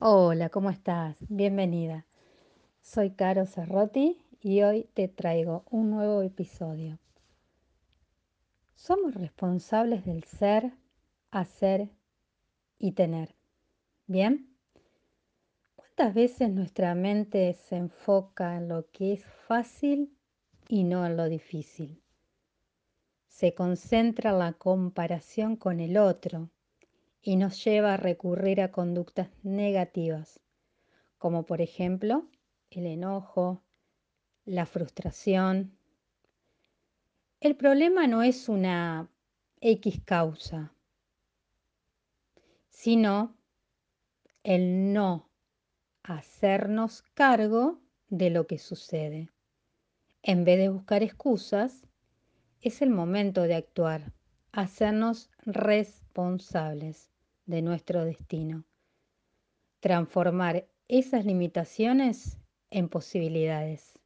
Hola, ¿cómo estás? Bienvenida. Soy Caro Cerrotti y hoy te traigo un nuevo episodio. Somos responsables del ser, hacer y tener. ¿Bien? ¿Cuántas veces nuestra mente se enfoca en lo que es fácil y no en lo difícil? Se concentra en la comparación con el otro y nos lleva a recurrir a conductas negativas, como por ejemplo el enojo, la frustración. El problema no es una X causa, sino el no hacernos cargo de lo que sucede. En vez de buscar excusas, es el momento de actuar, hacernos responsables de nuestro destino, transformar esas limitaciones en posibilidades.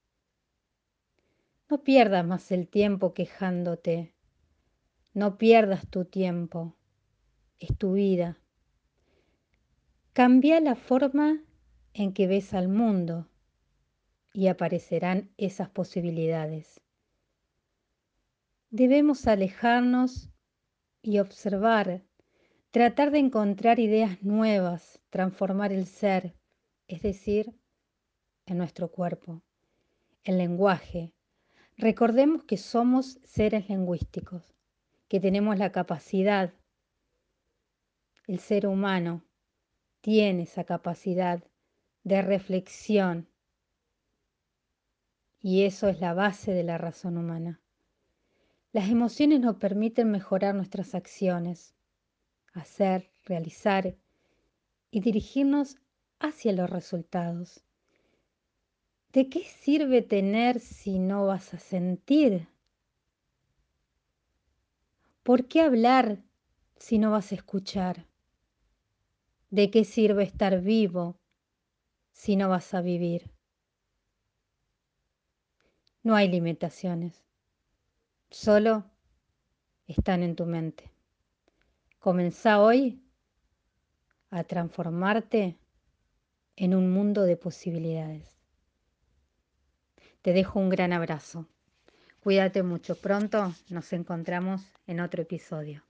No pierdas más el tiempo quejándote, no pierdas tu tiempo, es tu vida. Cambia la forma en que ves al mundo y aparecerán esas posibilidades. Debemos alejarnos y observar, tratar de encontrar ideas nuevas, transformar el ser, es decir, en nuestro cuerpo, el lenguaje. Recordemos que somos seres lingüísticos, que tenemos la capacidad, el ser humano tiene esa capacidad de reflexión y eso es la base de la razón humana. Las emociones nos permiten mejorar nuestras acciones, hacer, realizar y dirigirnos hacia los resultados. ¿De qué sirve tener si no vas a sentir? ¿Por qué hablar si no vas a escuchar? ¿De qué sirve estar vivo si no vas a vivir? No hay limitaciones solo están en tu mente. Comenzá hoy a transformarte en un mundo de posibilidades. Te dejo un gran abrazo. Cuídate mucho. Pronto nos encontramos en otro episodio.